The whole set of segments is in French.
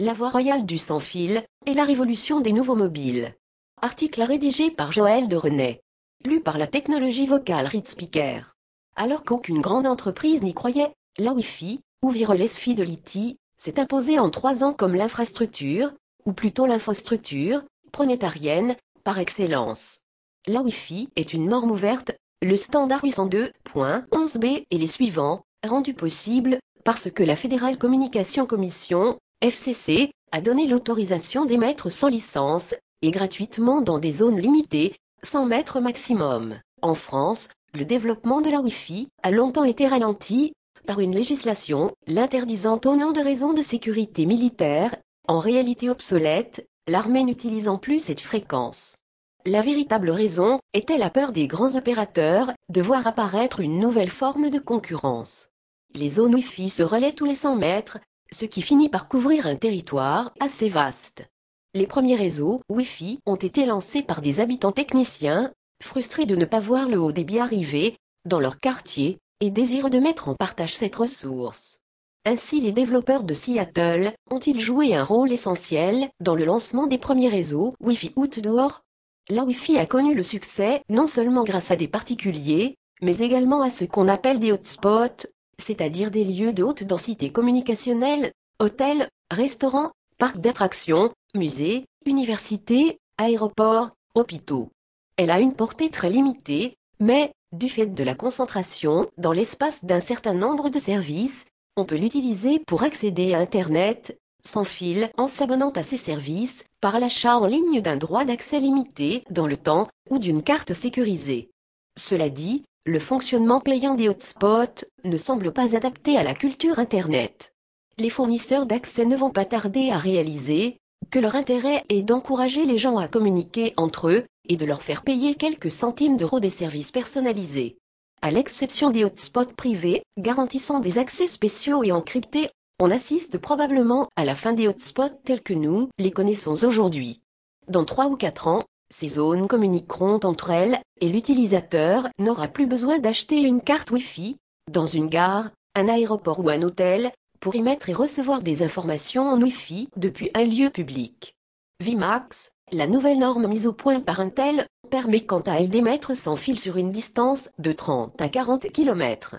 la voie royale du sans-fil et la révolution des nouveaux mobiles. Article rédigé par Joël de René. Lu par la technologie vocale Read Speaker. Alors qu'aucune grande entreprise n'y croyait, la Wi-Fi, ou Wireless Fidelity, s'est imposée en trois ans comme l'infrastructure, ou plutôt l'infrastructure, pronétarienne, par excellence. La Wi-Fi est une norme ouverte, le standard 802.11b et les suivants, rendus possibles parce que la Fédérale Communication Commission, FCC, a donné l'autorisation d'émettre sans licence, et gratuitement dans des zones limitées, 100 mètres maximum. En France, le développement de la Wi-Fi a longtemps été ralenti par une législation l'interdisant au nom de raisons de sécurité militaire, en réalité obsolète, l'armée n'utilisant plus cette fréquence. La véritable raison était la peur des grands opérateurs de voir apparaître une nouvelle forme de concurrence. Les zones Wi-Fi se relaient tous les 100 mètres, ce qui finit par couvrir un territoire assez vaste. Les premiers réseaux Wi-Fi ont été lancés par des habitants techniciens, frustrés de ne pas voir le haut débit arriver dans leur quartier et désireux de mettre en partage cette ressource. Ainsi les développeurs de Seattle ont-ils joué un rôle essentiel dans le lancement des premiers réseaux Wi-Fi outdoor? La Wi-Fi a connu le succès non seulement grâce à des particuliers, mais également à ce qu'on appelle des hotspots, c'est-à-dire des lieux de haute densité communicationnelle, hôtels, restaurants, parcs d'attractions, musées, universités, aéroports, hôpitaux. Elle a une portée très limitée, mais, du fait de la concentration dans l'espace d'un certain nombre de services, on peut l'utiliser pour accéder à Internet, sans fil en s'abonnant à ces services, par l'achat en ligne d'un droit d'accès limité dans le temps, ou d'une carte sécurisée. Cela dit, le fonctionnement payant des hotspots ne semble pas adapté à la culture Internet. Les fournisseurs d'accès ne vont pas tarder à réaliser que leur intérêt est d'encourager les gens à communiquer entre eux et de leur faire payer quelques centimes d'euros des services personnalisés. À l'exception des hotspots privés, garantissant des accès spéciaux et encryptés, on assiste probablement à la fin des hotspots tels que nous les connaissons aujourd'hui. Dans trois ou quatre ans, ces zones communiqueront entre elles, et l'utilisateur n'aura plus besoin d'acheter une carte Wi-Fi, dans une gare, un aéroport ou un hôtel, pour émettre et recevoir des informations en Wi-Fi depuis un lieu public. VMAX, la nouvelle norme mise au point par Intel, permet quant à elle d'émettre sans fil sur une distance de 30 à 40 km.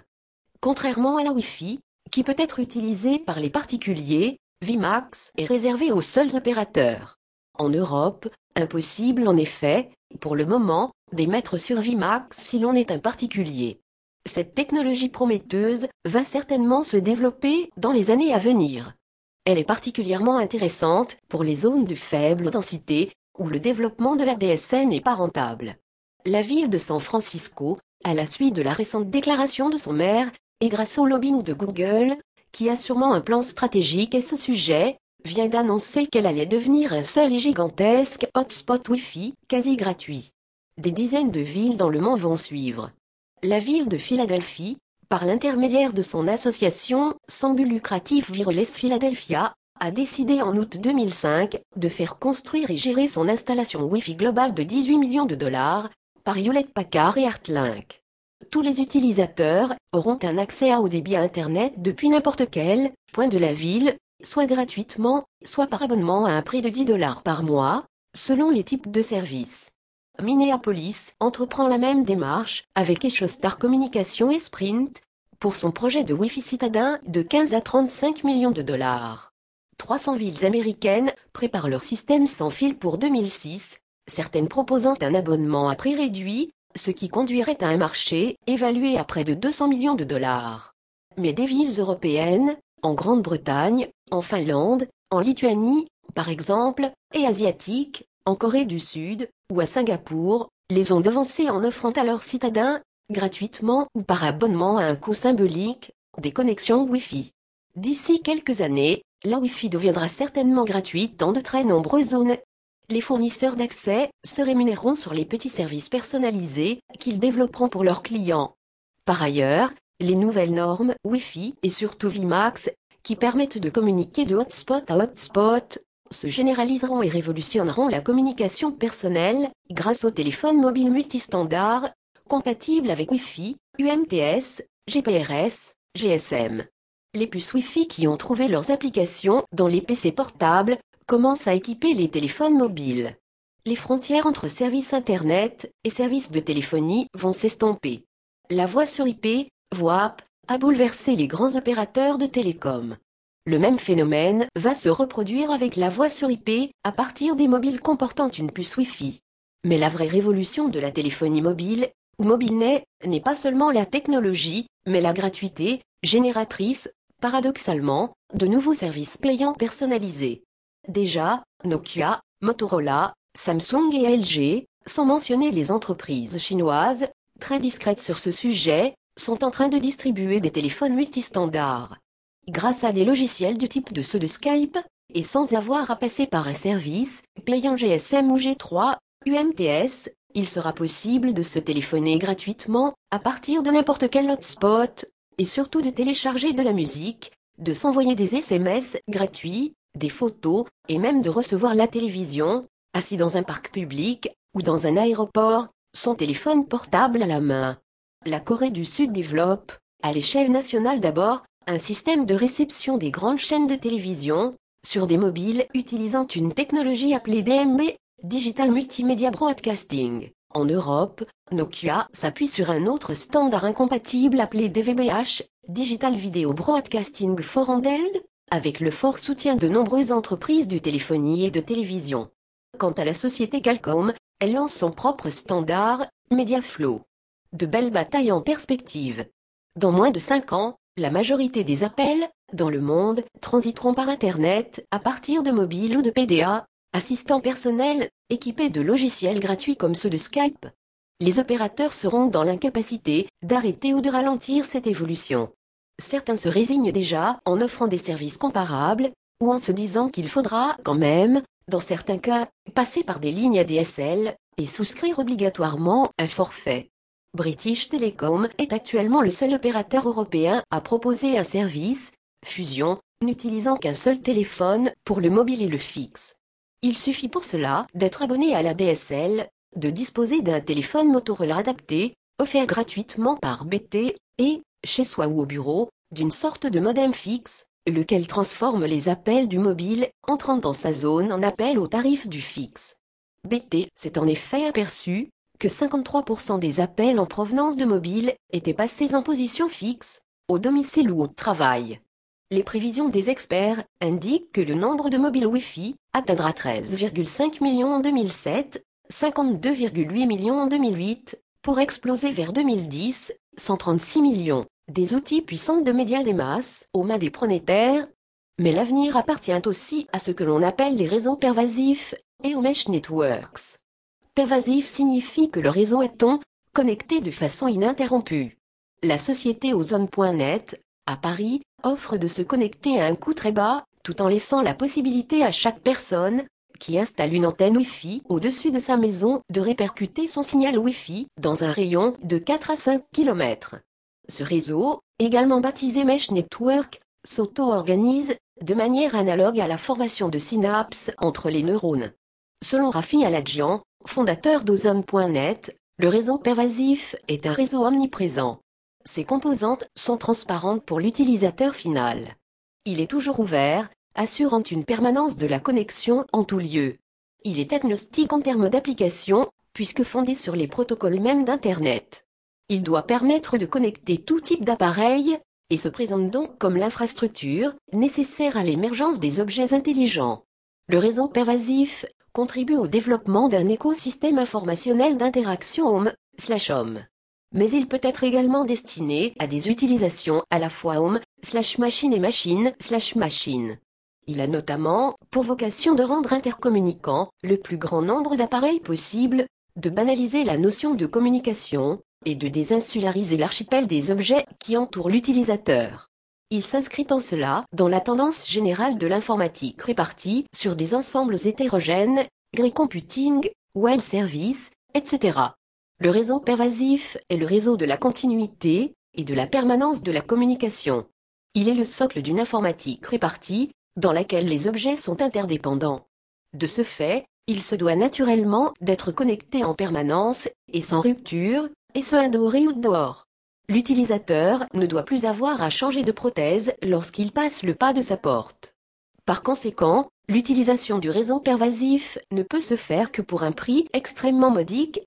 Contrairement à la Wi-Fi, qui peut être utilisée par les particuliers, VMAX est réservé aux seuls opérateurs. En Europe, impossible en effet, pour le moment, d'émettre sur VMAX si l'on est un particulier. Cette technologie prometteuse va certainement se développer dans les années à venir. Elle est particulièrement intéressante pour les zones de faible densité, où le développement de la DSL n'est pas rentable. La ville de San Francisco, à la suite de la récente déclaration de son maire, et grâce au lobbying de Google, qui a sûrement un plan stratégique à ce sujet, vient d'annoncer qu'elle allait devenir un seul et gigantesque hotspot Wi-Fi, quasi gratuit. Des dizaines de villes dans le monde vont suivre. La ville de Philadelphie, par l'intermédiaire de son association sans but lucratif Wireless Philadelphia, a décidé en août 2005 de faire construire et gérer son installation Wi-Fi globale de 18 millions de dollars par Hewlett Packard et Artlink. Tous les utilisateurs auront un accès à haut débit Internet depuis n'importe quel point de la ville, soit gratuitement, soit par abonnement à un prix de 10 dollars par mois, selon les types de services. Minneapolis entreprend la même démarche avec EchoStar Communication et Sprint pour son projet de Wi-Fi citadin de 15 à 35 millions de dollars. 300 villes américaines préparent leur système sans fil pour 2006, certaines proposant un abonnement à prix réduit, ce qui conduirait à un marché évalué à près de 200 millions de dollars. Mais des villes européennes, en Grande-Bretagne, en Finlande, en Lituanie, par exemple, et asiatiques, en Corée du Sud, ou à Singapour, les ont devancés en offrant à leurs citadins, gratuitement ou par abonnement à un coût symbolique, des connexions Wi-Fi. D'ici quelques années, la Wi-Fi deviendra certainement gratuite dans de très nombreuses zones. Les fournisseurs d'accès se rémunéreront sur les petits services personnalisés qu'ils développeront pour leurs clients. Par ailleurs, les nouvelles normes Wi-Fi et surtout VMAX, qui permettent de communiquer de hotspot à hotspot, se généraliseront et révolutionneront la communication personnelle grâce au téléphone mobile multistandard, compatible avec Wi-Fi, UMTS, GPRS, GSM. Les puces Wi-Fi qui ont trouvé leurs applications dans les PC portables commencent à équiper les téléphones mobiles. Les frontières entre services Internet et services de téléphonie vont s'estomper. La voix sur IP, VoIP, a bouleversé les grands opérateurs de télécom. Le même phénomène va se reproduire avec la voix sur IP à partir des mobiles comportant une puce Wi-Fi. Mais la vraie révolution de la téléphonie mobile, ou mobilnet, n'est pas seulement la technologie, mais la gratuité, génératrice, paradoxalement, de nouveaux services payants personnalisés. Déjà, Nokia, Motorola, Samsung et LG, sans mentionner les entreprises chinoises, très discrètes sur ce sujet, sont en train de distribuer des téléphones multistandards. Grâce à des logiciels du type de ceux de Skype, et sans avoir à passer par un service, payant GSM ou G3, UMTS, il sera possible de se téléphoner gratuitement, à partir de n'importe quel hotspot, et surtout de télécharger de la musique, de s'envoyer des SMS gratuits, des photos, et même de recevoir la télévision, assis dans un parc public, ou dans un aéroport, son téléphone portable à la main. La Corée du Sud développe, à l'échelle nationale d'abord, un système de réception des grandes chaînes de télévision, sur des mobiles utilisant une technologie appelée DMB, Digital Multimedia Broadcasting. En Europe, Nokia s'appuie sur un autre standard incompatible appelé DVB-H, Digital Video Broadcasting for Handheld, avec le fort soutien de nombreuses entreprises de téléphonie et de télévision. Quant à la société Qualcomm, elle lance son propre standard, MediaFlow. De belles batailles en perspective. Dans moins de 5 ans, la majorité des appels, dans le monde, transiteront par Internet, à partir de mobiles ou de PDA, assistants personnels, équipés de logiciels gratuits comme ceux de Skype. Les opérateurs seront dans l'incapacité d'arrêter ou de ralentir cette évolution. Certains se résignent déjà en offrant des services comparables, ou en se disant qu'il faudra quand même, dans certains cas, passer par des lignes ADSL, et souscrire obligatoirement un forfait. British Telecom est actuellement le seul opérateur européen à proposer un service, Fusion, n'utilisant qu'un seul téléphone pour le mobile et le fixe. Il suffit pour cela d'être abonné à la DSL, de disposer d'un téléphone Motorola adapté, offert gratuitement par BT, et, chez soi ou au bureau, d'une sorte de modem fixe, lequel transforme les appels du mobile, entrant dans sa zone en appel au tarif du fixe. BT s'est en effet aperçu que 53% des appels en provenance de mobile étaient passés en position fixe, au domicile ou au travail. Les prévisions des experts indiquent que le nombre de mobiles Wi-Fi atteindra 13,5 millions en 2007, 52,8 millions en 2008, pour exploser vers 2010, 136 millions. Des outils puissants de médias des masses aux mains des pronétaires. Mais l'avenir appartient aussi à ce que l'on appelle les réseaux pervasifs et aux mesh networks. Pervasif signifie que le réseau est ton, connecté de façon ininterrompue. La société Ozone.net, à Paris, offre de se connecter à un coût très bas, tout en laissant la possibilité à chaque personne, qui installe une antenne Wi-Fi au-dessus de sa maison, de répercuter son signal Wi-Fi dans un rayon de 4 à 5 km. Ce réseau, également baptisé Mesh Network, s'auto-organise de manière analogue à la formation de synapses entre les neurones. Selon Rafi Aladjian, fondateur d'Ozone.net, le réseau pervasif est un réseau omniprésent. Ses composantes sont transparentes pour l'utilisateur final. Il est toujours ouvert, assurant une permanence de la connexion en tout lieu. Il est agnostique en termes d'application, puisque fondé sur les protocoles même d'Internet. Il doit permettre de connecter tout type d'appareil, et se présente donc comme l'infrastructure nécessaire à l'émergence des objets intelligents. Le réseau pervasif contribue au développement d'un écosystème informationnel d'interaction homme/homme. Mais il peut être également destiné à des utilisations à la fois homme, slash machine et machine, slash machine. Il a notamment pour vocation de rendre intercommunicant le plus grand nombre d'appareils possible, de banaliser la notion de communication, et de désinsulariser l'archipel des objets qui entourent l'utilisateur. Il s'inscrit en cela dans la tendance générale de l'informatique répartie sur des ensembles hétérogènes, grey computing, web service, etc. Le réseau pervasif est le réseau de la continuité et de la permanence de la communication. Il est le socle d'une informatique répartie, dans laquelle les objets sont interdépendants. De ce fait, il se doit naturellement d'être connecté en permanence et sans rupture, et ce indoor et outdoor. L'utilisateur ne doit plus avoir à changer de prothèse lorsqu'il passe le pas de sa porte. Par conséquent, l'utilisation du réseau pervasif ne peut se faire que pour un prix extrêmement modique